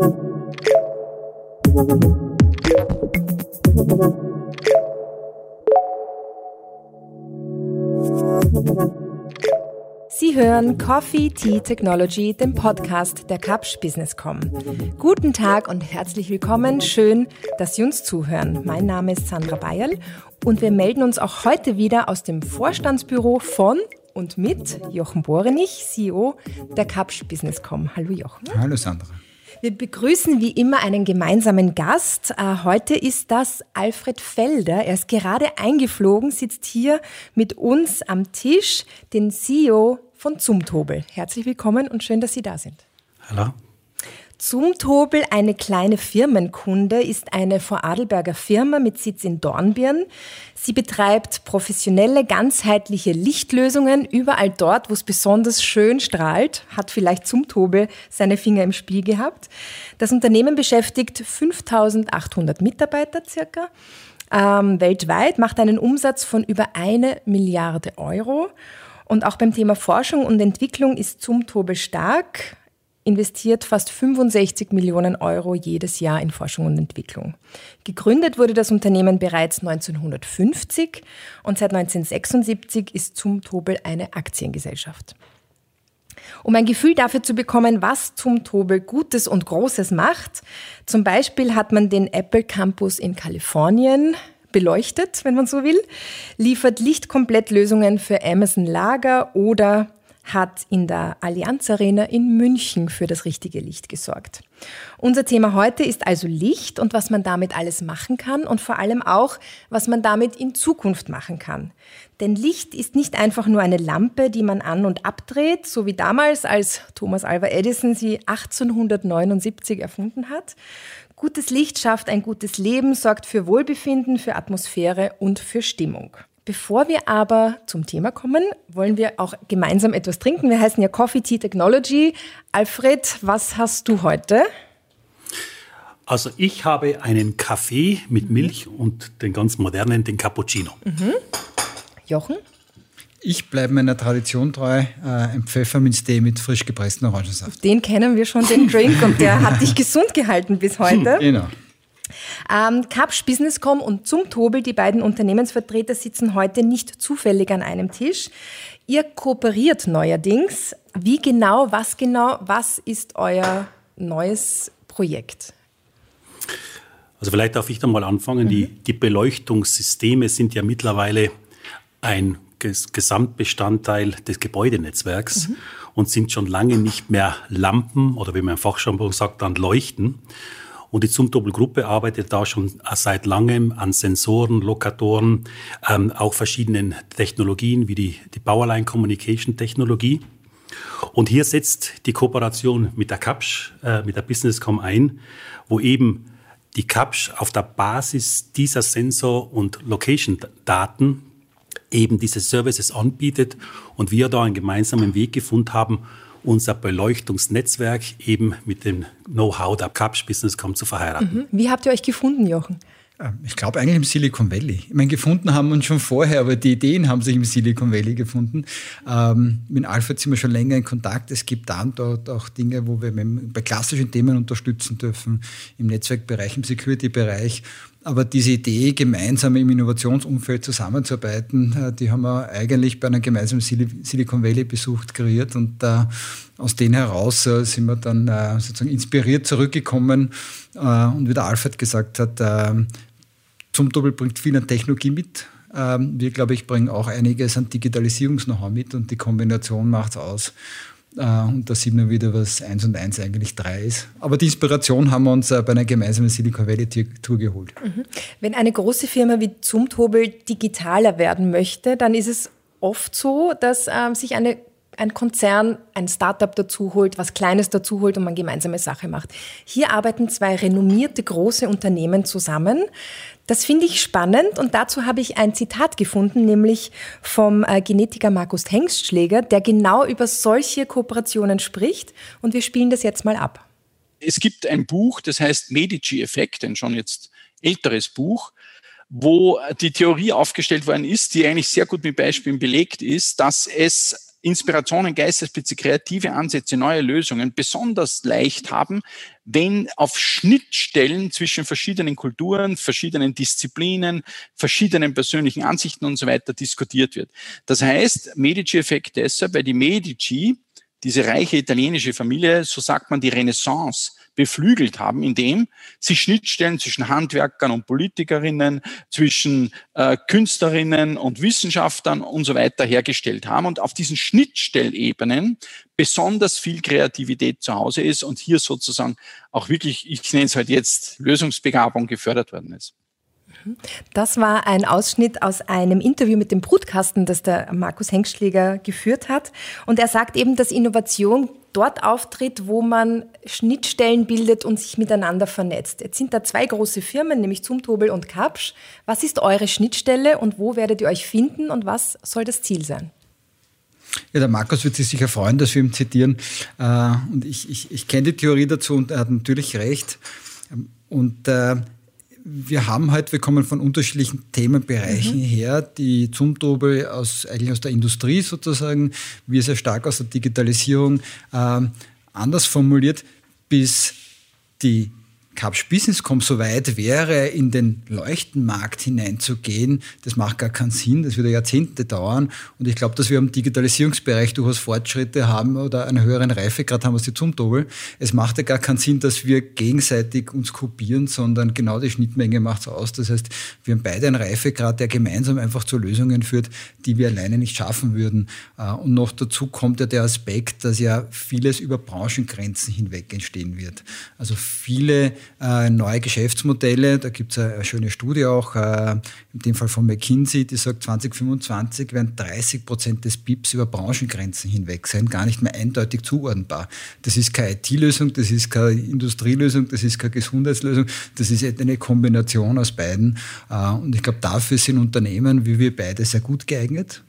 Sie hören Coffee Tea Technology, den Podcast der Kapsch Businesscom. Guten Tag und herzlich willkommen. Schön, dass Sie uns zuhören. Mein Name ist Sandra Bayerl und wir melden uns auch heute wieder aus dem Vorstandsbüro von und mit Jochen Borenich, CEO der Kapsch Businesscom. Hallo Jochen. Hallo Sandra. Wir begrüßen wie immer einen gemeinsamen Gast. Äh, heute ist das Alfred Felder. Er ist gerade eingeflogen, sitzt hier mit uns am Tisch, den CEO von Zumtobel. Herzlich willkommen und schön, dass Sie da sind. Hallo. Zumtobel, eine kleine Firmenkunde, ist eine Vorarlberger Firma mit Sitz in Dornbirn. Sie betreibt professionelle, ganzheitliche Lichtlösungen überall dort, wo es besonders schön strahlt. Hat vielleicht Zumtobel seine Finger im Spiel gehabt. Das Unternehmen beschäftigt 5800 Mitarbeiter circa. Ähm, weltweit macht einen Umsatz von über eine Milliarde Euro. Und auch beim Thema Forschung und Entwicklung ist Zumtobel stark investiert fast 65 Millionen Euro jedes Jahr in Forschung und Entwicklung. Gegründet wurde das Unternehmen bereits 1950 und seit 1976 ist Zumtobel eine Aktiengesellschaft. Um ein Gefühl dafür zu bekommen, was Zumtobel Gutes und Großes macht, zum Beispiel hat man den Apple Campus in Kalifornien beleuchtet, wenn man so will, liefert Lichtkomplettlösungen für Amazon Lager oder hat in der Allianz Arena in München für das richtige Licht gesorgt. Unser Thema heute ist also Licht und was man damit alles machen kann und vor allem auch, was man damit in Zukunft machen kann. Denn Licht ist nicht einfach nur eine Lampe, die man an und abdreht, so wie damals, als Thomas Alva Edison sie 1879 erfunden hat. Gutes Licht schafft ein gutes Leben, sorgt für Wohlbefinden, für Atmosphäre und für Stimmung. Bevor wir aber zum Thema kommen, wollen wir auch gemeinsam etwas trinken. Wir heißen ja Coffee Tea Technology. Alfred, was hast du heute? Also ich habe einen Kaffee mit Milch und den ganz modernen, den Cappuccino. Mhm. Jochen? Ich bleibe meiner Tradition treu, äh, ein Pfefferminztee mit frisch gepressten Orangensaft. Den kennen wir schon, den Drink, und der hat dich gesund gehalten bis heute. Genau. Ähm, Kapsch Businesscom und Zumtobel, die beiden Unternehmensvertreter, sitzen heute nicht zufällig an einem Tisch. Ihr kooperiert neuerdings. Wie genau, was genau, was ist euer neues Projekt? Also vielleicht darf ich da mal anfangen. Mhm. Die, die Beleuchtungssysteme sind ja mittlerweile ein Gesamtbestandteil des Gebäudenetzwerks mhm. und sind schon lange nicht mehr Lampen oder wie man im Fachjargon sagt, dann Leuchten, und die Zumtobel-Gruppe arbeitet da schon seit langem an Sensoren, Lokatoren, ähm, auch verschiedenen Technologien wie die, die Powerline Communication Technologie. Und hier setzt die Kooperation mit der Kapsch, äh, mit der Businesscom ein, wo eben die Kapsch auf der Basis dieser Sensor- und Location-Daten eben diese Services anbietet und wir da einen gemeinsamen Weg gefunden haben, unser Beleuchtungsnetzwerk eben mit dem Know-how der Capsch Businesscom zu verheiraten. Mhm. Wie habt ihr euch gefunden, Jochen? Ähm, ich glaube eigentlich im Silicon Valley. Ich meine, gefunden haben wir uns schon vorher, aber die Ideen haben sich im Silicon Valley gefunden. Ähm, mit Alfred sind wir schon länger in Kontakt. Es gibt da und dort auch Dinge, wo wir bei klassischen Themen unterstützen dürfen, im Netzwerkbereich, im Security-Bereich. Aber diese Idee, gemeinsam im Innovationsumfeld zusammenzuarbeiten, äh, die haben wir eigentlich bei einem gemeinsamen Silicon Valley besucht kreiert und äh, aus denen heraus äh, sind wir dann sozusagen inspiriert zurückgekommen und wie der Alfred gesagt hat, zum Doppel bringt viel an Technologie mit. Ähm, wir, glaube ich, bringen auch einiges an Digitalisierungs-Know-how mit und die Kombination macht es aus. Äh, und da sieht man wieder, was 1 und 1 eigentlich 3 ist. Aber die Inspiration haben wir uns äh, bei einer gemeinsamen Silicon Valley Tour geholt. Mhm. Wenn eine große Firma wie Zumtobel digitaler werden möchte, dann ist es oft so, dass ähm, sich eine ein Konzern ein Startup dazu holt, was Kleines dazu holt und man gemeinsame Sache macht. Hier arbeiten zwei renommierte große Unternehmen zusammen. Das finde ich spannend und dazu habe ich ein Zitat gefunden, nämlich vom äh, Genetiker Markus Hengstschläger, der genau über solche Kooperationen spricht und wir spielen das jetzt mal ab. Es gibt ein Buch, das heißt Medici-Effekt, ein schon jetzt älteres Buch, wo die Theorie aufgestellt worden ist, die eigentlich sehr gut mit Beispielen belegt ist, dass es Inspirationen, Geistesblitze, kreative Ansätze, neue Lösungen besonders leicht haben, wenn auf Schnittstellen zwischen verschiedenen Kulturen, verschiedenen Disziplinen, verschiedenen persönlichen Ansichten und so weiter diskutiert wird. Das heißt, Medici-Effekt deshalb, weil die Medici, diese reiche italienische Familie, so sagt man die Renaissance, beflügelt haben, indem sie Schnittstellen zwischen Handwerkern und Politikerinnen, zwischen äh, Künstlerinnen und Wissenschaftlern und so weiter hergestellt haben und auf diesen Schnittstellebenen besonders viel Kreativität zu Hause ist und hier sozusagen auch wirklich, ich nenne es halt jetzt Lösungsbegabung gefördert worden ist. Das war ein Ausschnitt aus einem Interview mit dem Brutkasten, das der Markus Hengstschläger geführt hat. Und er sagt eben, dass Innovation dort auftritt, wo man Schnittstellen bildet und sich miteinander vernetzt. Jetzt sind da zwei große Firmen, nämlich Zumtobel und Kapsch. Was ist eure Schnittstelle und wo werdet ihr euch finden und was soll das Ziel sein? Ja, der Markus wird sich sicher freuen, dass wir ihn zitieren. Äh, und ich, ich, ich kenne die Theorie dazu und er hat natürlich recht. Und äh, wir haben halt, wir kommen von unterschiedlichen Themenbereichen mhm. her. Die Zumtobel aus, eigentlich aus der Industrie sozusagen, wir sehr stark aus der Digitalisierung. Äh, anders formuliert, bis die Capsch Businesscom so weit wäre, in den Leuchtenmarkt hineinzugehen, das macht gar keinen Sinn, das würde Jahrzehnte dauern. Und ich glaube, dass wir im Digitalisierungsbereich durchaus Fortschritte haben oder einen höheren Reifegrad haben als die Zumtobel. Es macht ja gar keinen Sinn, dass wir gegenseitig uns kopieren, sondern genau die Schnittmenge macht es aus. Das heißt, wir haben beide einen Reifegrad, der gemeinsam einfach zu Lösungen führt, die wir alleine nicht schaffen würden. Äh, und noch dazu kommt ja der Aspekt, dass ja vieles über Branchengrenzen hinweg entstehen wird. Also viele äh, neue Geschäftsmodelle. Da gibt es eine, schöne Studie auch, äh, in dem Fall von McKinsey, die sagt, 2025 werden 30 Prozent des BIPs über Branchengrenzen hinweg sein, gar nicht mehr eindeutig zuordnenbar. Das ist keine IT-Lösung, das ist keine Industrielösung, das ist keine Gesundheitslösung, das ist eine Kombination aus beiden. Äh, und ich glaube, dafür sind Unternehmen wie wir beide sehr gut geeignet.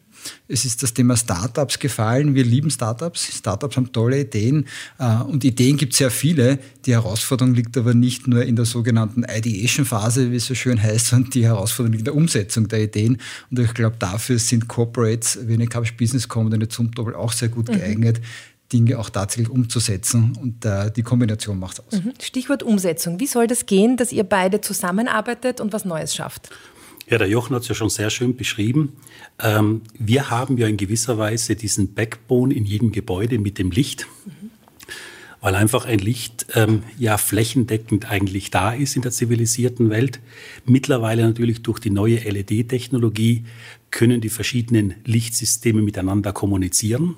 Es ist das Thema Startups gefallen. Wir lieben Startups. Startups haben tolle Ideen äh, und Ideen gibt es sehr viele. Die Herausforderung liegt aber nicht nur in der sogenannten Ideation-Phase, wie es so schön heißt, sondern die Herausforderung liegt in der Umsetzung der Ideen. Und ich glaube, dafür sind Corporates wie eine Capital Business Com und eine Zumtobel auch sehr gut mhm. geeignet. Dinge auch tatsächlich umzusetzen. Und äh, die Kombination macht es aus. Mhm. Stichwort Umsetzung. Wie soll das gehen, dass ihr beide zusammenarbeitet und was Neues schafft? Ja, der Jochen hat es ja schon sehr schön beschrieben. Ähm, wir haben ja in gewisser Weise diesen Backbone in jedem Gebäude mit dem Licht, mhm. weil einfach ein Licht ähm, ja flächendeckend eigentlich da ist in der zivilisierten Welt. Mittlerweile natürlich durch die neue LED-Technologie können die verschiedenen Lichtsysteme miteinander kommunizieren.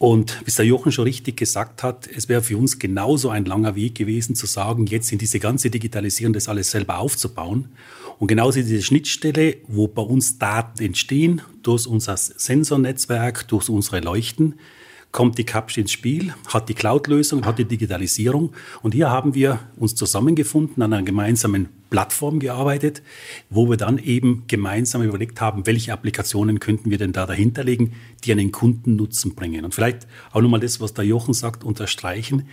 Und wie es der Jochen schon richtig gesagt hat, es wäre für uns genauso ein langer Weg gewesen, zu sagen, jetzt in diese ganze Digitalisierung das alles selber aufzubauen. Und genauso diese Schnittstelle, wo bei uns Daten entstehen, durch unser Sensornetzwerk, durch unsere Leuchten, kommt die Capsch ins Spiel, hat die Cloud-Lösung, hat die Digitalisierung. Und hier haben wir uns zusammengefunden, an einer gemeinsamen Plattform gearbeitet, wo wir dann eben gemeinsam überlegt haben, welche Applikationen könnten wir denn da dahinterlegen, die einen Kundennutzen bringen. Und vielleicht auch nochmal das, was der Jochen sagt, unterstreichen.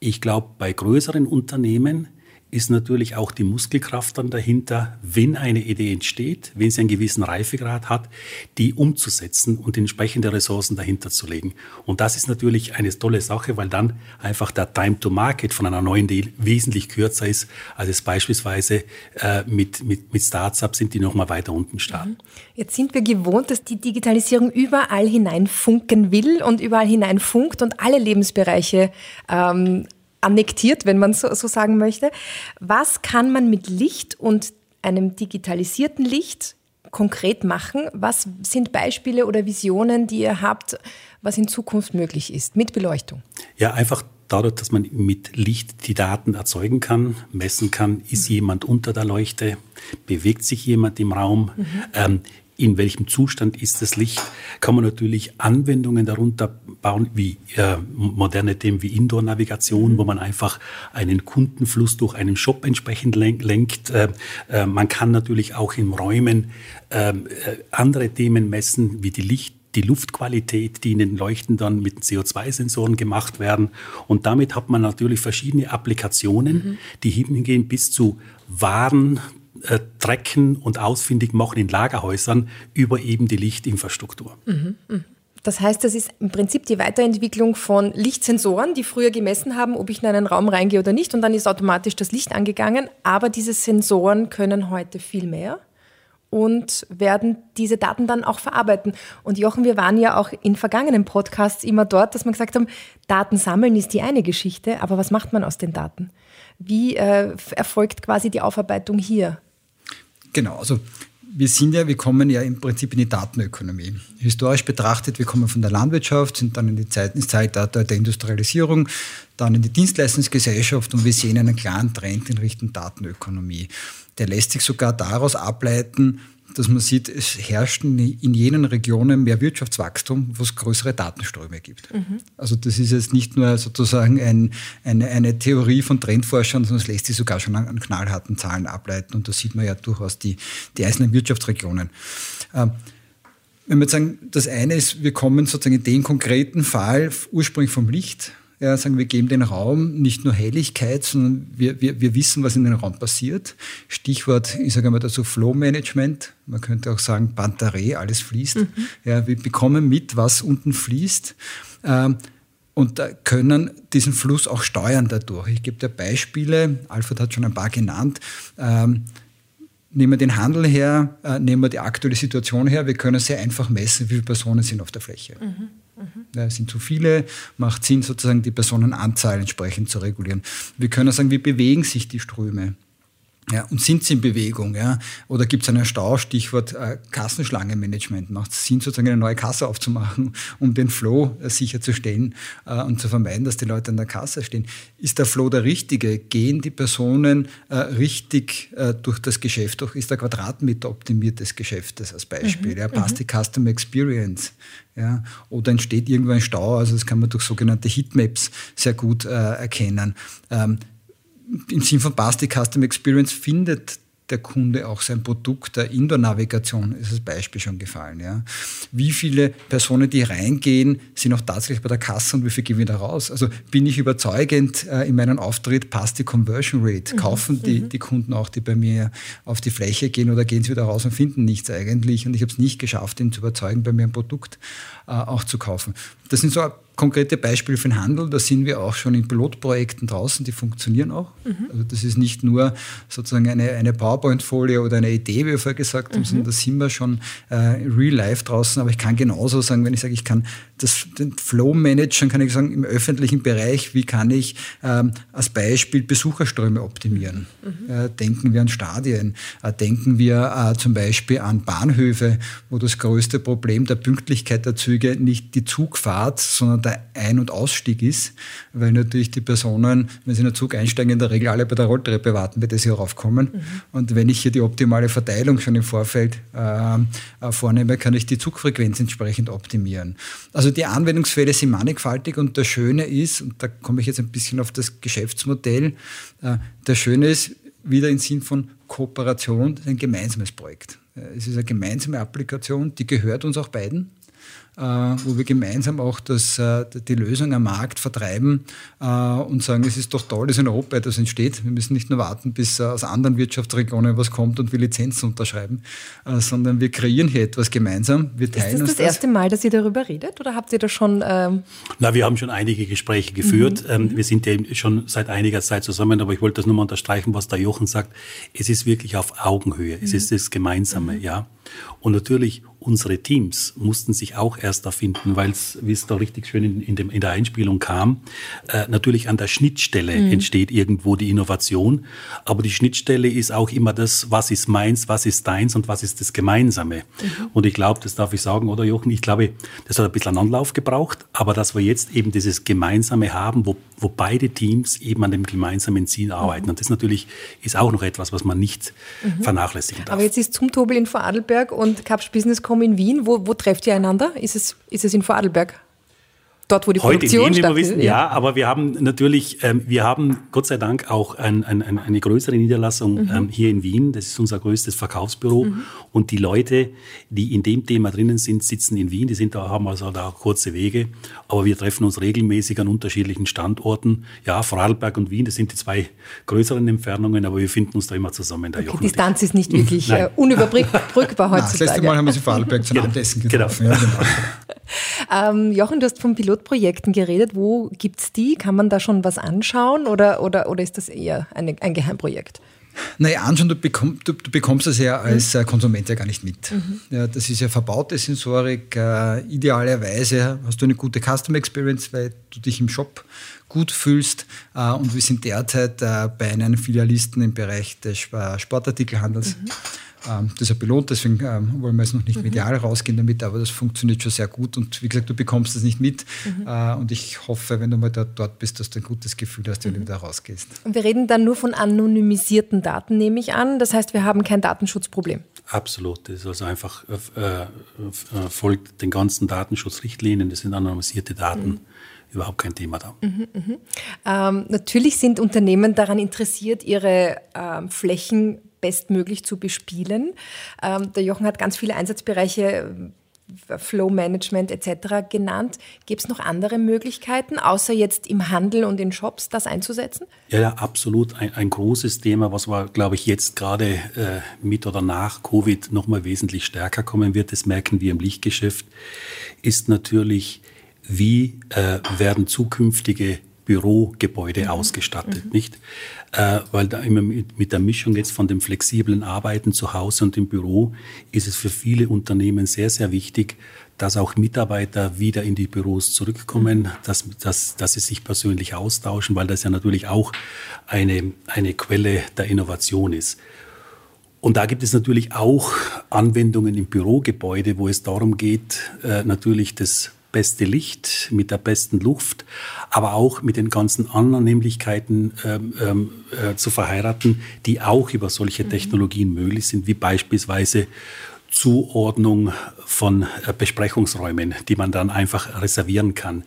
Ich glaube, bei größeren Unternehmen ist natürlich auch die Muskelkraft dann dahinter, wenn eine Idee entsteht, wenn sie einen gewissen Reifegrad hat, die umzusetzen und entsprechende Ressourcen dahinter zu legen. Und das ist natürlich eine tolle Sache, weil dann einfach der Time to Market von einer neuen Idee wesentlich kürzer ist, als es beispielsweise äh, mit, mit, mit Startups sind, die nochmal weiter unten starten. Mhm. Jetzt sind wir gewohnt, dass die Digitalisierung überall hineinfunken will und überall hineinfunkt und alle Lebensbereiche ähm, annektiert, wenn man so, so sagen möchte. Was kann man mit Licht und einem digitalisierten Licht konkret machen? Was sind Beispiele oder Visionen, die ihr habt, was in Zukunft möglich ist mit Beleuchtung? Ja, einfach dadurch, dass man mit Licht die Daten erzeugen kann, messen kann, ist mhm. jemand unter der Leuchte, bewegt sich jemand im Raum, mhm. ähm, in welchem Zustand ist das Licht, kann man natürlich Anwendungen darunter bauen, wie äh, moderne Themen wie Indoor-Navigation, wo man einfach einen Kundenfluss durch einen Shop entsprechend lenkt. Äh, äh, man kann natürlich auch in Räumen ähm, äh, andere Themen messen, wie die Licht die Luftqualität, die in den Leuchten dann mit CO2-Sensoren gemacht werden. Und damit hat man natürlich verschiedene Applikationen, mhm. die hingehen bis zu Waren, äh, trecken und ausfindig machen in Lagerhäusern über eben die Lichtinfrastruktur. Mhm, mh. Das heißt, das ist im Prinzip die Weiterentwicklung von Lichtsensoren, die früher gemessen haben, ob ich in einen Raum reingehe oder nicht, und dann ist automatisch das Licht angegangen. Aber diese Sensoren können heute viel mehr und werden diese Daten dann auch verarbeiten. Und Jochen, wir waren ja auch in vergangenen Podcasts immer dort, dass wir gesagt haben, Daten sammeln ist die eine Geschichte, aber was macht man aus den Daten? Wie äh, erfolgt quasi die Aufarbeitung hier? Genau, also wir sind ja, wir kommen ja im Prinzip in die Datenökonomie. Historisch betrachtet, wir kommen von der Landwirtschaft, sind dann in die Zeit, ins Zeitalter der Industrialisierung, dann in die Dienstleistungsgesellschaft und wir sehen einen klaren Trend in Richtung Datenökonomie. Der lässt sich sogar daraus ableiten, dass man sieht, es herrscht in jenen Regionen mehr Wirtschaftswachstum, wo es größere Datenströme gibt. Mhm. Also das ist jetzt nicht nur sozusagen ein, eine, eine, Theorie von Trendforschern, sondern es lässt sich sogar schon an, an, knallharten Zahlen ableiten. Und da sieht man ja durchaus die, die einzelnen Wirtschaftsregionen. Ähm, wenn wir jetzt sagen, das eine ist, wir kommen sozusagen in den konkreten Fall ursprünglich vom Licht, ja, sagen, wir geben den Raum nicht nur Helligkeit, sondern wir, wir, wir wissen, was in dem Raum passiert. Stichwort, ich sage mal dazu Flow Management. Man könnte auch sagen Bantaree, alles fließt. Mhm. Ja, wir bekommen mit, was unten fließt. Ähm, und können diesen Fluss auch steuern dadurch. Ich gebe dir Beispiele, Alfred hat schon ein paar genannt. Ähm, nehmen wir den Handel her, äh, nehmen wir die aktuelle Situation her, wir können sehr einfach messen, wie viele Personen sind auf der Fläche. Mhm. Ja, sind zu viele, macht Sinn, sozusagen die Personenanzahl entsprechend zu regulieren. Wir können sagen, wie bewegen sich die Ströme. Ja, und sind sie in Bewegung? Ja? Oder gibt es einen Stau? Stichwort äh, Kassenschlangenmanagement. Macht es Sinn, sozusagen eine neue Kasse aufzumachen, um den Flow äh, sicherzustellen äh, und zu vermeiden, dass die Leute an der Kasse stehen? Ist der Flow der richtige? Gehen die Personen äh, richtig äh, durch das Geschäft? Durch? Ist der Quadratmeter optimiert des Geschäftes als Beispiel? Mhm. Ja? Passt mhm. die Customer Experience? Ja? Oder entsteht irgendwo ein Stau? Also das kann man durch sogenannte Heatmaps sehr gut äh, erkennen. Ähm, im Sinn von Basti Custom Experience findet der Kunde auch sein Produkt der Indoor-Navigation, ist das Beispiel schon gefallen. Ja. Wie viele Personen, die reingehen, sind auch tatsächlich bei der Kasse und wie viel gehen wieder raus? Also bin ich überzeugend äh, in meinem Auftritt, passt die Conversion Rate? Mhm. Kaufen die, mhm. die Kunden auch, die bei mir auf die Fläche gehen oder gehen sie wieder raus und finden nichts eigentlich? Und ich habe es nicht geschafft, ihn zu überzeugen, bei mir ein Produkt äh, auch zu kaufen. Das sind so konkrete Beispiele für den Handel. Da sind wir auch schon in Pilotprojekten draußen, die funktionieren auch. Mhm. Also das ist nicht nur sozusagen eine, eine PowerPoint-Folie oder eine Idee, wie wir vorher gesagt haben, mhm. sondern da sind wir schon äh, real life draußen. Aber ich kann genauso sagen, wenn ich sage, ich kann das, den Flow managen, kann ich sagen, im öffentlichen Bereich, wie kann ich ähm, als Beispiel Besucherströme optimieren? Mhm. Äh, denken wir an Stadien, äh, denken wir äh, zum Beispiel an Bahnhöfe, wo das größte Problem der Pünktlichkeit der Züge nicht die Zugfahrt, sondern der Ein- und Ausstieg ist, weil natürlich die Personen, wenn sie in den Zug einsteigen, in der Regel alle bei der Rolltreppe warten, bis sie raufkommen. Mhm. Und wenn ich hier die optimale Verteilung schon im Vorfeld äh, äh, vornehme, kann ich die Zugfrequenz entsprechend optimieren. Also die Anwendungsfälle sind mannigfaltig und das Schöne ist, und da komme ich jetzt ein bisschen auf das Geschäftsmodell, äh, das Schöne ist, wieder im Sinn von Kooperation, ein gemeinsames Projekt. Äh, es ist eine gemeinsame Applikation, die gehört uns auch beiden. Äh, wo wir gemeinsam auch das, äh, die Lösung am Markt vertreiben äh, und sagen, es ist doch toll, dass in Europa etwas entsteht. Wir müssen nicht nur warten, bis aus anderen Wirtschaftsregionen was kommt und wir Lizenzen unterschreiben, sondern wir kreieren hier etwas gemeinsam. Wir teilen ist das das, das erste Mal, dass ihr darüber redet oder habt ihr da schon... Ähm Na, wir haben schon einige Gespräche geführt. Mhm. Ähm, wir sind ja schon seit einiger Zeit zusammen, aber ich wollte das nur mal unterstreichen, was der Jochen sagt. Es ist wirklich auf Augenhöhe. Mhm. Es ist das Gemeinsame, mhm. ja. Und natürlich unsere Teams mussten sich auch erst erfinden, weil es, wie es da richtig schön in, in, dem, in der Einspielung kam, äh, natürlich an der Schnittstelle mhm. entsteht irgendwo die Innovation. Aber die Schnittstelle ist auch immer das, was ist meins, was ist deins und was ist das Gemeinsame. Mhm. Und ich glaube, das darf ich sagen, oder Jochen, ich glaube, das hat ein bisschen Anlauf gebraucht, aber dass wir jetzt eben dieses Gemeinsame haben, wo, wo beide Teams eben an dem gemeinsamen Ziel arbeiten. Mhm. Und das natürlich ist auch noch etwas, was man nicht mhm. vernachlässigen darf. Aber jetzt ist Zumtobel in Vorarlberg und Capsch Business Com in Wien. Wo, wo trefft ihr einander? Ist es, ist es in Vorarlberg? Dort, wo die Heute Produktion in Wien, wie wir wissen, ja. ja. aber wir haben natürlich, ähm, wir haben Gott sei Dank auch ein, ein, eine größere Niederlassung mhm. ähm, hier in Wien. Das ist unser größtes Verkaufsbüro. Mhm. Und die Leute, die in dem Thema drinnen sind, sitzen in Wien. Die sind da, haben also da kurze Wege. Aber wir treffen uns regelmäßig an unterschiedlichen Standorten. Ja, Vorarlberg und Wien, das sind die zwei größeren Entfernungen, aber wir finden uns da immer zusammen. Der okay, Distanz ist nicht wirklich äh, unüberbrückbar heutzutage. das letzte Mal haben wir sie Vorarlberg zum genau. Abendessen getroffen. Genau. Ja, genau. ähm, Jochen, du hast von Pilotprojekten geredet. Wo gibt es die? Kann man da schon was anschauen oder, oder, oder ist das eher eine, ein Geheimprojekt? Naja, anschauen, du, bekomm, du, du bekommst das ja als mhm. Konsument ja gar nicht mit. Mhm. Ja, das ist ja verbaute Sensorik. Äh, idealerweise hast du eine gute Customer Experience, weil du dich im Shop gut fühlst. Äh, und wir sind derzeit äh, bei einem Filialisten im Bereich des Sportartikelhandels. Mhm ähm, das ist ja belohnt, deswegen ähm, wollen wir jetzt noch nicht mhm. medial rausgehen damit, aber das funktioniert schon sehr gut und wie gesagt, du bekommst das nicht mit mhm. äh, und ich hoffe, wenn du mal dort, dort bist, dass du ein gutes Gefühl hast, wenn mhm. du wieder rausgehst. Und wir reden dann nur von anonymisierten Daten, nehme ich an, das heißt, wir haben kein Datenschutzproblem. Absolut, das ist also einfach äh, äh, folgt den ganzen Datenschutzrichtlinien, das sind anonymisierte Daten. Mhm überhaupt kein Thema da. Mhm, mh. ähm, natürlich sind Unternehmen daran interessiert, ihre ähm, Flächen bestmöglich zu bespielen. Ähm, der Jochen hat ganz viele Einsatzbereiche äh, Flow Management etc. genannt. Gibt es noch andere Möglichkeiten, außer jetzt im Handel und in Shops das einzusetzen? Ja, ja absolut. Ein, ein großes Thema, was wir, glaube ich, jetzt gerade äh, mit oder nach Covid nochmal wesentlich stärker kommen wird, das merken wir im Lichtgeschäft, ist natürlich, wie äh, werden zukünftige Bürogebäude mhm. ausgestattet, mhm. nicht? Äh, weil da immer mit, mit, der Mischung jetzt von dem flexiblen Arbeiten zu Hause und im Büro ist es für viele Unternehmen sehr, sehr wichtig, dass auch Mitarbeiter wieder in die Büros zurückkommen, mhm. dass, dass, dass sie sich persönlich austauschen, weil das ja natürlich auch eine, eine Quelle der Innovation ist. Und da gibt es natürlich auch Anwendungen im Bürogebäude, wo es darum geht, äh, natürlich das beste Licht, mit der besten Luft, aber auch mit den ganzen anderen Nämlichkeiten ähm, ähm, äh, zu verheiraten, die auch über solche mhm. Technologien möglich sind, wie beispielsweise Zuordnung von äh, Besprechungsräumen, die man dann einfach reservieren kann.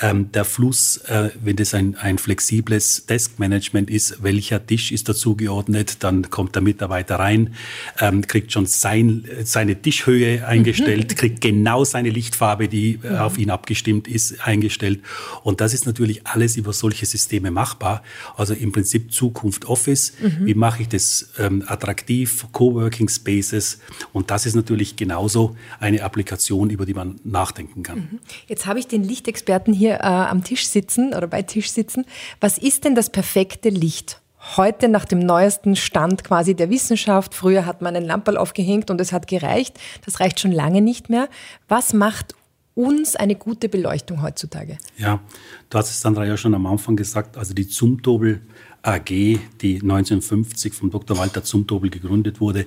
Ähm, der Fluss, äh, wenn das ein, ein flexibles Deskmanagement ist, welcher Tisch ist dazu geordnet, dann kommt der Mitarbeiter rein, ähm, kriegt schon sein, seine Tischhöhe eingestellt, mhm. kriegt genau seine Lichtfarbe, die mhm. auf ihn abgestimmt ist, eingestellt. Und das ist natürlich alles über solche Systeme machbar. Also im Prinzip Zukunft Office. Mhm. Wie mache ich das ähm, attraktiv? Coworking Spaces. Und das ist natürlich genauso eine Applikation, über die man nachdenken kann. Mhm. Jetzt habe ich den Lichtexperten hier äh, am Tisch sitzen oder bei Tisch sitzen. Was ist denn das perfekte Licht? Heute nach dem neuesten Stand quasi der Wissenschaft. Früher hat man ein Lamperl aufgehängt und es hat gereicht. Das reicht schon lange nicht mehr. Was macht uns eine gute Beleuchtung heutzutage? Ja, du hast es, Sandra, ja schon am Anfang gesagt. Also die Zumtobel AG, die 1950 von Dr. Walter Zumtobel gegründet wurde,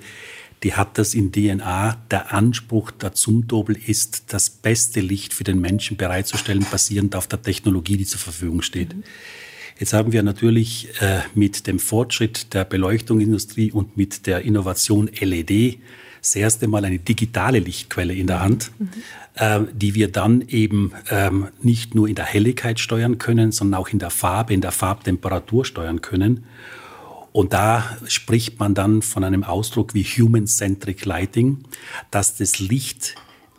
die hat das in DNA. Der Anspruch der Zumtobel ist, das beste Licht für den Menschen bereitzustellen, basierend auf der Technologie, die zur Verfügung steht. Mhm. Jetzt haben wir natürlich äh, mit dem Fortschritt der Beleuchtungsindustrie und mit der Innovation LED das erste Mal eine digitale Lichtquelle in der Hand, mhm. äh, die wir dann eben ähm, nicht nur in der Helligkeit steuern können, sondern auch in der Farbe, in der Farbtemperatur steuern können. Und da spricht man dann von einem Ausdruck wie Human-Centric Lighting, dass das Licht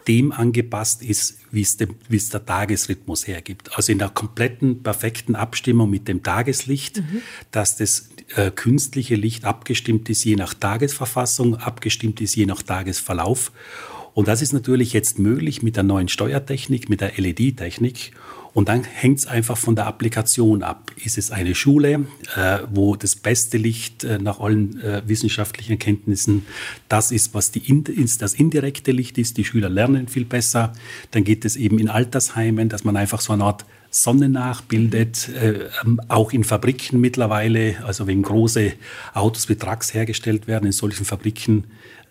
dem angepasst ist, wie es, dem, wie es der Tagesrhythmus hergibt. Also in der kompletten, perfekten Abstimmung mit dem Tageslicht, mhm. dass das äh, künstliche Licht abgestimmt ist je nach Tagesverfassung, abgestimmt ist je nach Tagesverlauf. Und das ist natürlich jetzt möglich mit der neuen Steuertechnik, mit der LED-Technik. Und dann hängt es einfach von der Applikation ab. Ist es eine Schule, äh, wo das beste Licht äh, nach allen äh, wissenschaftlichen Erkenntnissen das ist, was die, das indirekte Licht ist. Die Schüler lernen viel besser. Dann geht es eben in Altersheimen, dass man einfach so eine Art Sonne nachbildet, äh, ähm, auch in Fabriken mittlerweile, also wenn große Autos wie Trucks hergestellt werden, in solchen Fabriken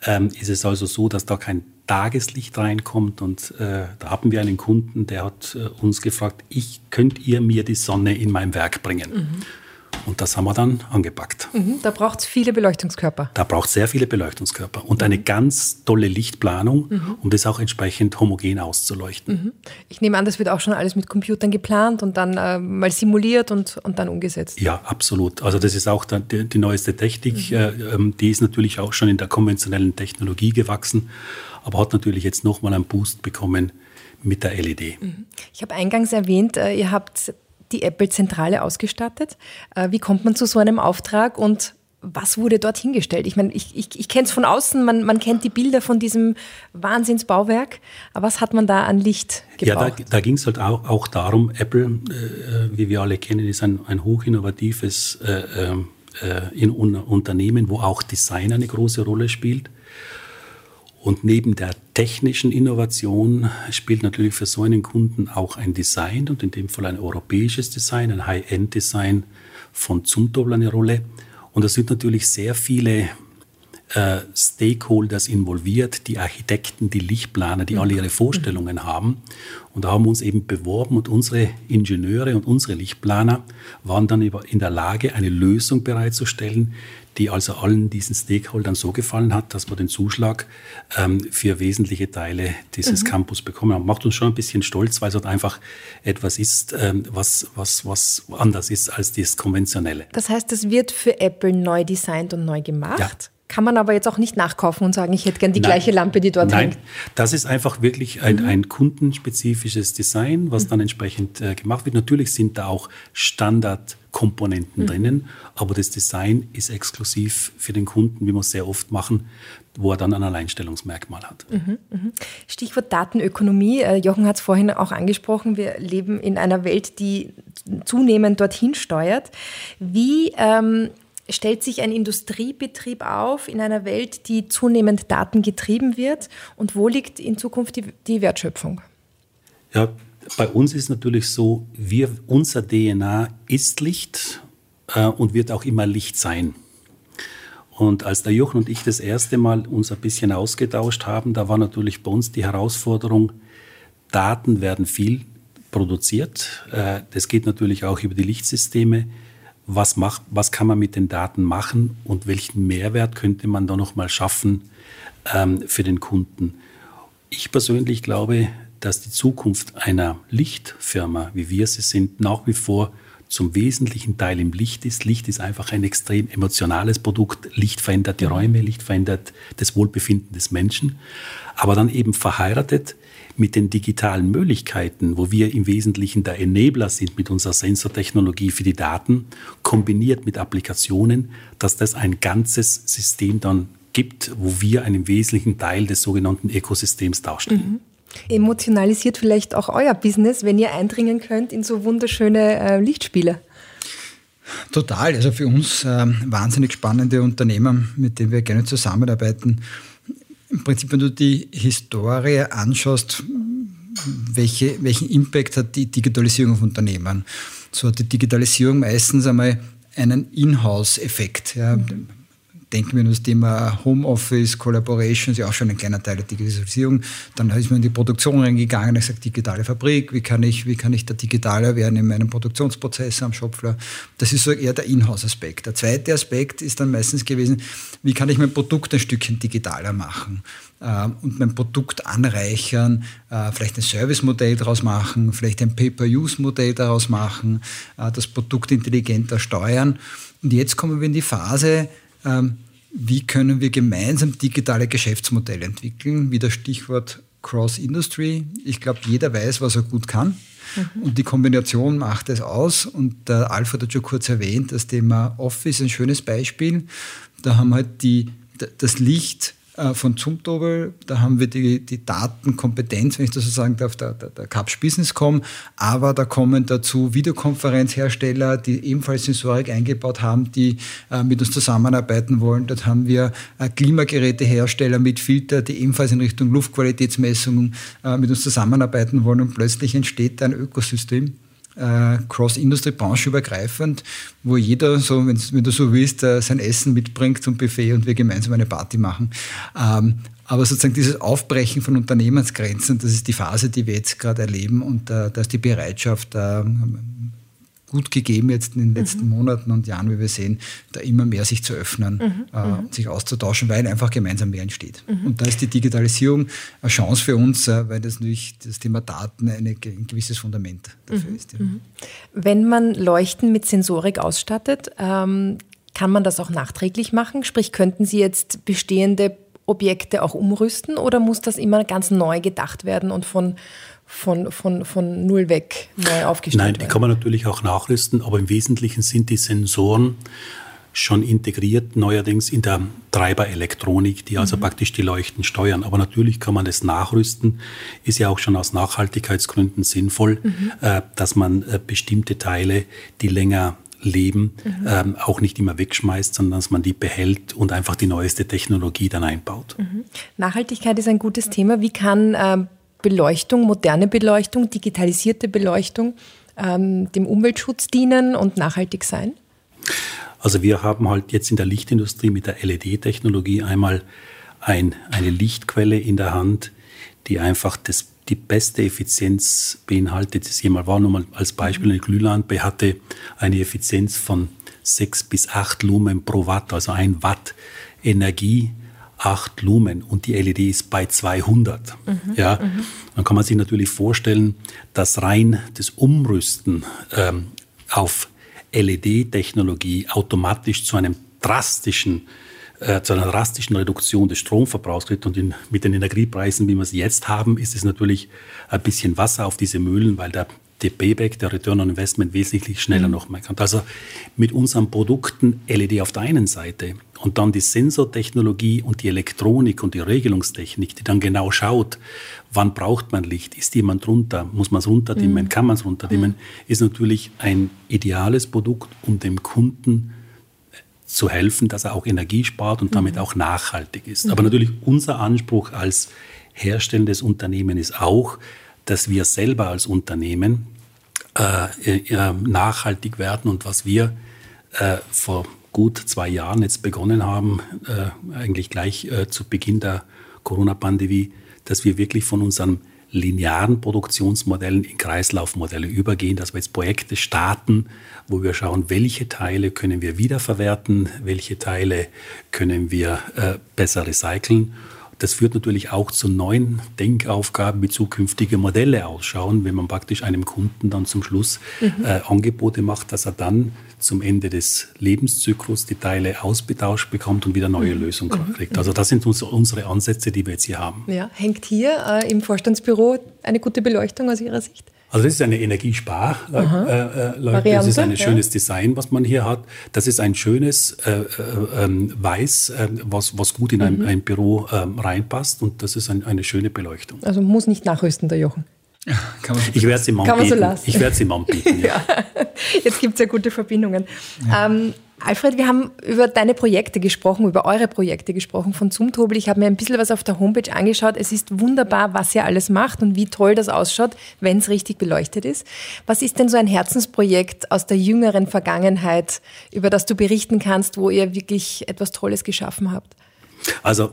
ähm, ist es also so, dass da kein Tageslicht reinkommt. Und äh, da haben wir einen Kunden, der hat äh, uns gefragt, ich könnt ihr mir die Sonne in mein Werk bringen? Mhm. Und das haben wir dann angepackt. Mhm, da braucht es viele Beleuchtungskörper. Da braucht es sehr viele Beleuchtungskörper und mhm. eine ganz tolle Lichtplanung, mhm. um das auch entsprechend homogen auszuleuchten. Mhm. Ich nehme an, das wird auch schon alles mit Computern geplant und dann äh, mal simuliert und, und dann umgesetzt. Ja, absolut. Also das ist auch die, die neueste Technik. Mhm. Äh, ähm, die ist natürlich auch schon in der konventionellen Technologie gewachsen, aber hat natürlich jetzt nochmal einen Boost bekommen mit der LED. Mhm. Ich habe eingangs erwähnt, äh, ihr habt die Apple-Zentrale ausgestattet. Äh, wie kommt man zu so einem Auftrag und was wurde dort hingestellt? Ich meine, ich, ich, ich kenne es von außen, man, man kennt die Bilder von diesem Wahnsinnsbauwerk, aber was hat man da an Licht gebraucht? Ja, da, da ging es halt auch, auch darum, Apple, äh, wie wir alle kennen, ist ein, ein hochinnovatives äh, ähm, äh, Unternehmen, wo auch Design eine große Rolle spielt. Und neben der technischen Innovation spielt natürlich für so einen Kunden auch ein Design und in dem Fall ein europäisches Design, ein High-End-Design von Zumtobel eine Rolle. Und da sind natürlich sehr viele äh, Stakeholders involviert, die Architekten, die Lichtplaner, die alle ihre Vorstellungen haben. Und da haben wir uns eben beworben und unsere Ingenieure und unsere Lichtplaner waren dann in der Lage, eine Lösung bereitzustellen, die also allen diesen Stakeholdern so gefallen hat, dass wir den Zuschlag ähm, für wesentliche Teile dieses mhm. Campus bekommen haben. Macht uns schon ein bisschen stolz, weil es halt einfach etwas ist, ähm, was, was, was anders ist als das Konventionelle. Das heißt, es wird für Apple neu designt und neu gemacht? Ja. Kann man aber jetzt auch nicht nachkaufen und sagen, ich hätte gern die Nein. gleiche Lampe, die dort Nein. hängt. Das ist einfach wirklich ein, mhm. ein kundenspezifisches Design, was mhm. dann entsprechend äh, gemacht wird. Natürlich sind da auch Standardkomponenten mhm. drinnen, aber das Design ist exklusiv für den Kunden, wie wir es sehr oft machen, wo er dann ein Alleinstellungsmerkmal hat. Mhm, mhm. Stichwort Datenökonomie. Äh, Jochen hat es vorhin auch angesprochen. Wir leben in einer Welt, die zunehmend dorthin steuert. Wie ähm, stellt sich ein Industriebetrieb auf in einer Welt, die zunehmend datengetrieben wird? Und wo liegt in Zukunft die, die Wertschöpfung? Ja, bei uns ist natürlich so, wir, unser DNA ist Licht äh, und wird auch immer Licht sein. Und als der Jochen und ich das erste Mal uns ein bisschen ausgetauscht haben, da war natürlich bei uns die Herausforderung, Daten werden viel produziert. Äh, das geht natürlich auch über die Lichtsysteme was, macht, was kann man mit den Daten machen und welchen Mehrwert könnte man da nochmal schaffen ähm, für den Kunden. Ich persönlich glaube, dass die Zukunft einer Lichtfirma, wie wir sie sind, nach wie vor zum wesentlichen Teil im Licht ist. Licht ist einfach ein extrem emotionales Produkt. Licht verändert die Räume, Licht verändert das Wohlbefinden des Menschen. Aber dann eben verheiratet mit den digitalen Möglichkeiten, wo wir im Wesentlichen der Enabler sind mit unserer Sensortechnologie für die Daten, kombiniert mit Applikationen, dass das ein ganzes System dann gibt, wo wir einen wesentlichen Teil des sogenannten Ökosystems darstellen. Mhm. Emotionalisiert vielleicht auch euer Business, wenn ihr eindringen könnt in so wunderschöne äh, Lichtspiele. Total. Also für uns äh, wahnsinnig spannende Unternehmen, mit denen wir gerne zusammenarbeiten im Prinzip, wenn du die Historie anschaust, welche, welchen Impact hat die Digitalisierung auf Unternehmen? So hat die Digitalisierung meistens einmal einen In-house-Effekt. Ja. Mhm denken wir an das Thema Homeoffice, Collaboration, ist ja auch schon ein kleiner Teil der Digitalisierung. Dann ist man in die Produktion reingegangen, ich sage digitale Fabrik, wie kann ich, wie kann ich da digitaler werden in meinem Produktionsprozess am Shopfloor. Das ist so eher der Inhouse-Aspekt. Der zweite Aspekt ist dann meistens gewesen, wie kann ich mein Produkt ein Stückchen digitaler machen ähm, und mein Produkt anreichern, äh, vielleicht ein Service-Modell daraus machen, vielleicht ein Pay-per-Use-Modell daraus machen, äh, das Produkt intelligenter steuern. Und jetzt kommen wir in die Phase, wie können wir gemeinsam digitale Geschäftsmodelle entwickeln, wie das Stichwort Cross-Industry. Ich glaube, jeder weiß, was er gut kann. Mhm. Und die Kombination macht es aus. Und der Alfred hat schon kurz erwähnt, das Thema Office, ein schönes Beispiel. Da haben halt die, das Licht von Zumtobel. Da haben wir die, die Datenkompetenz, wenn ich das so sagen darf, der, der, der Capsch Businesscom. Aber da kommen dazu Videokonferenzhersteller, die ebenfalls Sensorik eingebaut haben, die äh, mit uns zusammenarbeiten wollen. Dort haben wir äh, Klimagerätehersteller mit Filter, die ebenfalls in Richtung Luftqualitätsmessung äh, mit uns zusammenarbeiten wollen. Und plötzlich entsteht ein Ökosystem äh, Cross-Industry, brancheübergreifend, wo jeder, so, wenn du so willst, äh, sein Essen mitbringt zum Buffet und wir gemeinsam eine Party machen. Ähm, aber sozusagen dieses Aufbrechen von Unternehmensgrenzen, das ist die Phase, die wir jetzt gerade erleben und äh, da ist die Bereitschaft, äh, gut gegeben jetzt in den letzten mhm. Monaten und Jahren, wie wir sehen, da immer mehr sich zu öffnen mhm. äh, und mhm. sich auszutauschen, weil einfach gemeinsam mehr entsteht. Mhm. Und da ist die Digitalisierung eine Chance für uns, äh, weil das natürlich das Thema Daten eine, ein gewisses Fundament dafür mhm. ist. Ja. Mhm. Wenn man Leuchten mit Sensorik ausstattet, ähm, kann man das auch nachträglich machen? Sprich, könnten Sie jetzt bestehende Objekte auch umrüsten oder muss das immer ganz neu gedacht werden und von von, von, von null weg neu aufgestellt Nein, die kann man natürlich auch nachrüsten, aber im Wesentlichen sind die Sensoren schon integriert, neuerdings in der Treiberelektronik, die also mhm. praktisch die Leuchten steuern. Aber natürlich kann man das nachrüsten, ist ja auch schon aus Nachhaltigkeitsgründen sinnvoll, mhm. äh, dass man äh, bestimmte Teile, die länger leben, mhm. ähm, auch nicht immer wegschmeißt, sondern dass man die behält und einfach die neueste Technologie dann einbaut. Mhm. Nachhaltigkeit ist ein gutes Thema. Wie kann äh, Beleuchtung, moderne Beleuchtung, digitalisierte Beleuchtung ähm, dem Umweltschutz dienen und nachhaltig sein? Also wir haben halt jetzt in der Lichtindustrie mit der LED-Technologie einmal ein, eine Lichtquelle in der Hand, die einfach das, die beste Effizienz beinhaltet, das jemals war. Nur mal als Beispiel, eine Glühlampe hatte eine Effizienz von 6 bis 8 Lumen pro Watt, also ein Watt Energie 8 Lumen und die LED ist bei 200. Mhm, ja, mhm. Dann kann man sich natürlich vorstellen, dass rein das Umrüsten ähm, auf LED-Technologie automatisch zu einem drastischen äh, zu einer drastischen Reduktion des Stromverbrauchs geht. Und in, mit den Energiepreisen, wie wir sie jetzt haben, ist es natürlich ein bisschen Wasser auf diese Mühlen, weil der der Payback, der Return on Investment wesentlich schneller mhm. noch mehr kommt. Also mit unseren Produkten LED auf der einen Seite und dann die Sensortechnologie und die Elektronik und die Regelungstechnik, die dann genau schaut, wann braucht man Licht, ist jemand drunter, muss man es runterdimmen, mhm. kann man es runterdimmen, mhm. ist natürlich ein ideales Produkt, um dem Kunden zu helfen, dass er auch Energie spart und damit mhm. auch nachhaltig ist. Aber mhm. natürlich unser Anspruch als herstellendes Unternehmen ist auch, dass wir selber als Unternehmen äh, äh, nachhaltig werden und was wir äh, vor gut zwei Jahren jetzt begonnen haben, äh, eigentlich gleich äh, zu Beginn der Corona-Pandemie, dass wir wirklich von unseren linearen Produktionsmodellen in Kreislaufmodelle übergehen, dass wir jetzt Projekte starten, wo wir schauen, welche Teile können wir wiederverwerten, welche Teile können wir äh, besser recyceln das führt natürlich auch zu neuen Denkaufgaben, wie zukünftige Modelle ausschauen, wenn man praktisch einem Kunden dann zum Schluss mhm. äh, Angebote macht, dass er dann zum Ende des Lebenszyklus die Teile ausgetauscht bekommt und wieder neue mhm. Lösungen mhm. kriegt. Also das sind unsere Ansätze, die wir jetzt hier haben. Ja, hängt hier äh, im Vorstandsbüro eine gute Beleuchtung aus Ihrer Sicht? Also das ist eine Energiesparleuchte. Äh, äh das ist ein schönes ja. Design, was man hier hat. Das ist ein schönes äh, äh, ähm, Weiß, äh, was, was gut in ein, mhm. ein Büro ähm, reinpasst. Und das ist ein, eine schöne Beleuchtung. Also muss nicht nachrüsten, der Jochen. Ja, ich werde es ihm anbieten. So ich werde es ihm anbieten. Ja. ja. Jetzt gibt es ja gute Verbindungen. Ähm, Alfred, wir haben über deine Projekte gesprochen, über eure Projekte gesprochen von Zumtobel. Ich habe mir ein bisschen was auf der Homepage angeschaut. Es ist wunderbar, was ihr alles macht und wie toll das ausschaut, wenn es richtig beleuchtet ist. Was ist denn so ein Herzensprojekt aus der jüngeren Vergangenheit, über das du berichten kannst, wo ihr wirklich etwas Tolles geschaffen habt? Also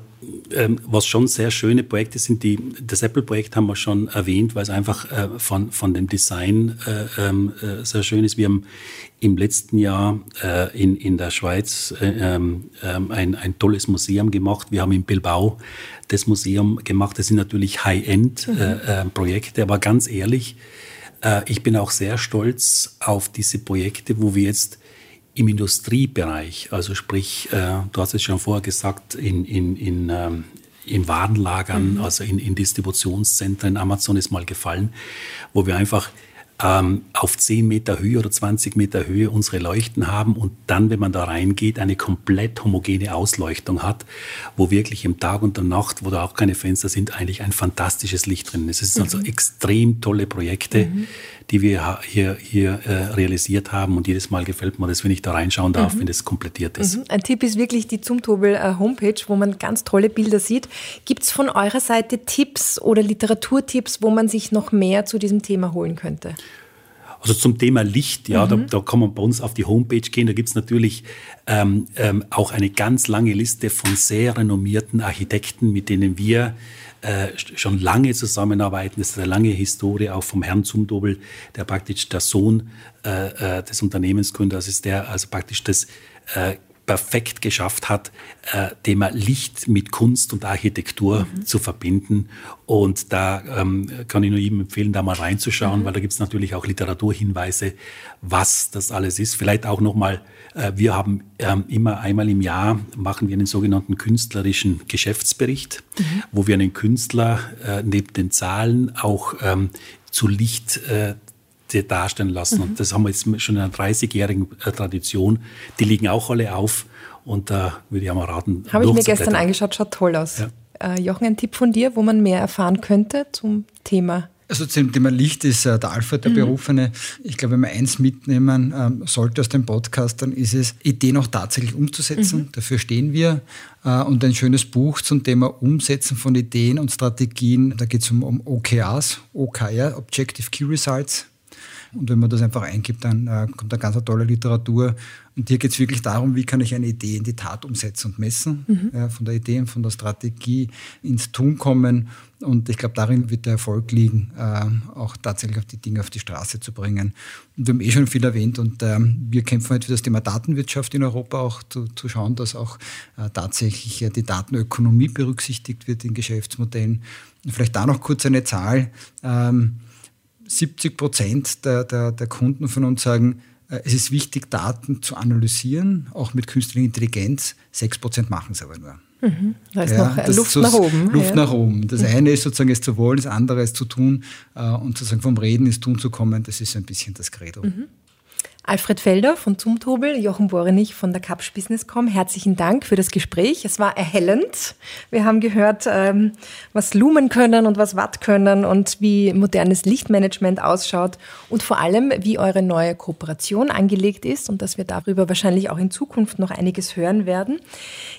ähm, was schon sehr schöne Projekte sind, die, das Apple-Projekt haben wir schon erwähnt, weil es einfach äh, von, von dem Design äh, ähm, äh, sehr schön ist. Wir haben im letzten Jahr äh, in, in der Schweiz äh, ähm, ähm, ein, ein tolles Museum gemacht. Wir haben in Bilbao das Museum gemacht. Das sind natürlich High-End-Projekte, mhm. Äh, aber ganz ehrlich, ich bin auch sehr stolz auf diese Projekte, wo wir jetzt im Industriebereich, also sprich, äh, du hast es schon vorher gesagt, in, in, in, ähm, in Warenlagern, mhm. also in, in Distributionszentren, Amazon ist mal gefallen, wo wir einfach ähm, auf 10 Meter Höhe oder 20 Meter Höhe unsere Leuchten haben und dann, wenn man da reingeht, eine komplett homogene Ausleuchtung hat, wo wirklich im Tag und der Nacht, wo da auch keine Fenster sind, eigentlich ein fantastisches Licht drin ist. Es sind also mhm. also extrem tolle Projekte, mhm die wir hier, hier äh, realisiert haben. Und jedes Mal gefällt mir das, wenn ich da reinschauen darf, mhm. wenn das komplettiert ist. Mhm. Ein Tipp ist wirklich die Zumtobel äh, Homepage, wo man ganz tolle Bilder sieht. Gibt es von eurer Seite Tipps oder Literaturtipps, wo man sich noch mehr zu diesem Thema holen könnte? Also zum Thema Licht, ja, mhm. da, da kann man bei uns auf die Homepage gehen. Da gibt es natürlich ähm, ähm, auch eine ganz lange Liste von sehr renommierten Architekten, mit denen wir äh, schon lange zusammenarbeiten. Das ist eine lange Historie auch vom Herrn Zumdobel, der praktisch der Sohn äh, äh, des Unternehmensgründers ist, der also praktisch das äh, perfekt geschafft hat, äh, Thema Licht mit Kunst und Architektur mhm. zu verbinden. Und da ähm, kann ich nur jedem empfehlen, da mal reinzuschauen, mhm. weil da gibt es natürlich auch Literaturhinweise, was das alles ist. Vielleicht auch nochmal, äh, wir haben ähm, immer einmal im Jahr, machen wir einen sogenannten künstlerischen Geschäftsbericht, mhm. wo wir einen Künstler äh, neben den Zahlen auch ähm, zu Licht äh, darstellen lassen. Mhm. Und das haben wir jetzt schon in einer 30-jährigen äh, Tradition. Die liegen auch alle auf. Und da äh, würde ich auch mal raten. Habe ich mir gestern angeschaut, schaut toll aus. Ja. Äh, Jochen, ein Tipp von dir, wo man mehr erfahren könnte zum Thema also zum Thema Licht ist äh, der Alfred der mhm. Berufene. Ich glaube, wenn wir eins mitnehmen ähm, sollte aus dem Podcast, dann ist es, Ideen auch tatsächlich umzusetzen. Mhm. Dafür stehen wir. Äh, und ein schönes Buch zum Thema Umsetzen von Ideen und Strategien. Da geht es um, um OKRs, OKR, Objective Key Results. Und wenn man das einfach eingibt, dann äh, kommt eine ganz tolle Literatur. Und hier geht es wirklich darum, wie kann ich eine Idee in die Tat umsetzen und messen. Mhm. Ja, von der Idee und von der Strategie ins Tun kommen. Und ich glaube, darin wird der Erfolg liegen, äh, auch tatsächlich auf die Dinge auf die Straße zu bringen. Und wir haben eh schon viel erwähnt und ähm, wir kämpfen halt für das Thema Datenwirtschaft in Europa auch zu, zu schauen, dass auch äh, tatsächlich äh, die Datenökonomie berücksichtigt wird in Geschäftsmodellen. Vielleicht da noch kurz eine Zahl. Ähm, 70 Prozent der, der, der Kunden von uns sagen, äh, es ist wichtig, Daten zu analysieren, auch mit künstlicher Intelligenz. 6 Prozent machen es aber nur. Mhm. Da ist ja, noch Luft so nach oben. Luft ja. nach oben. Das eine ist sozusagen es zu wollen, das andere ist zu tun äh, und sozusagen vom Reden ins Tun zu kommen, das ist ein bisschen das Credo. Mhm. Alfred Felder von Zumtobel, Jochen Borenich von der Kapsch Businesscom. Herzlichen Dank für das Gespräch. Es war erhellend. Wir haben gehört, ähm, was Lumen können und was Watt können und wie modernes Lichtmanagement ausschaut und vor allem, wie eure neue Kooperation angelegt ist und dass wir darüber wahrscheinlich auch in Zukunft noch einiges hören werden.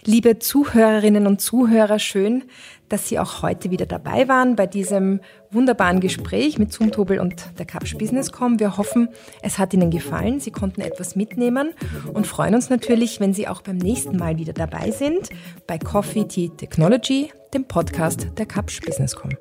Liebe Zuhörerinnen und Zuhörer, schön, dass Sie auch heute wieder dabei waren bei diesem wunderbaren Gespräch mit Zumtobel und der Capsch Businesscom. Wir hoffen, es hat Ihnen gefallen. Sie konnten etwas mitnehmen und freuen uns natürlich, wenn Sie auch beim nächsten Mal wieder dabei sind bei Coffee Tea Technology, dem Podcast der Capsch Businesscom.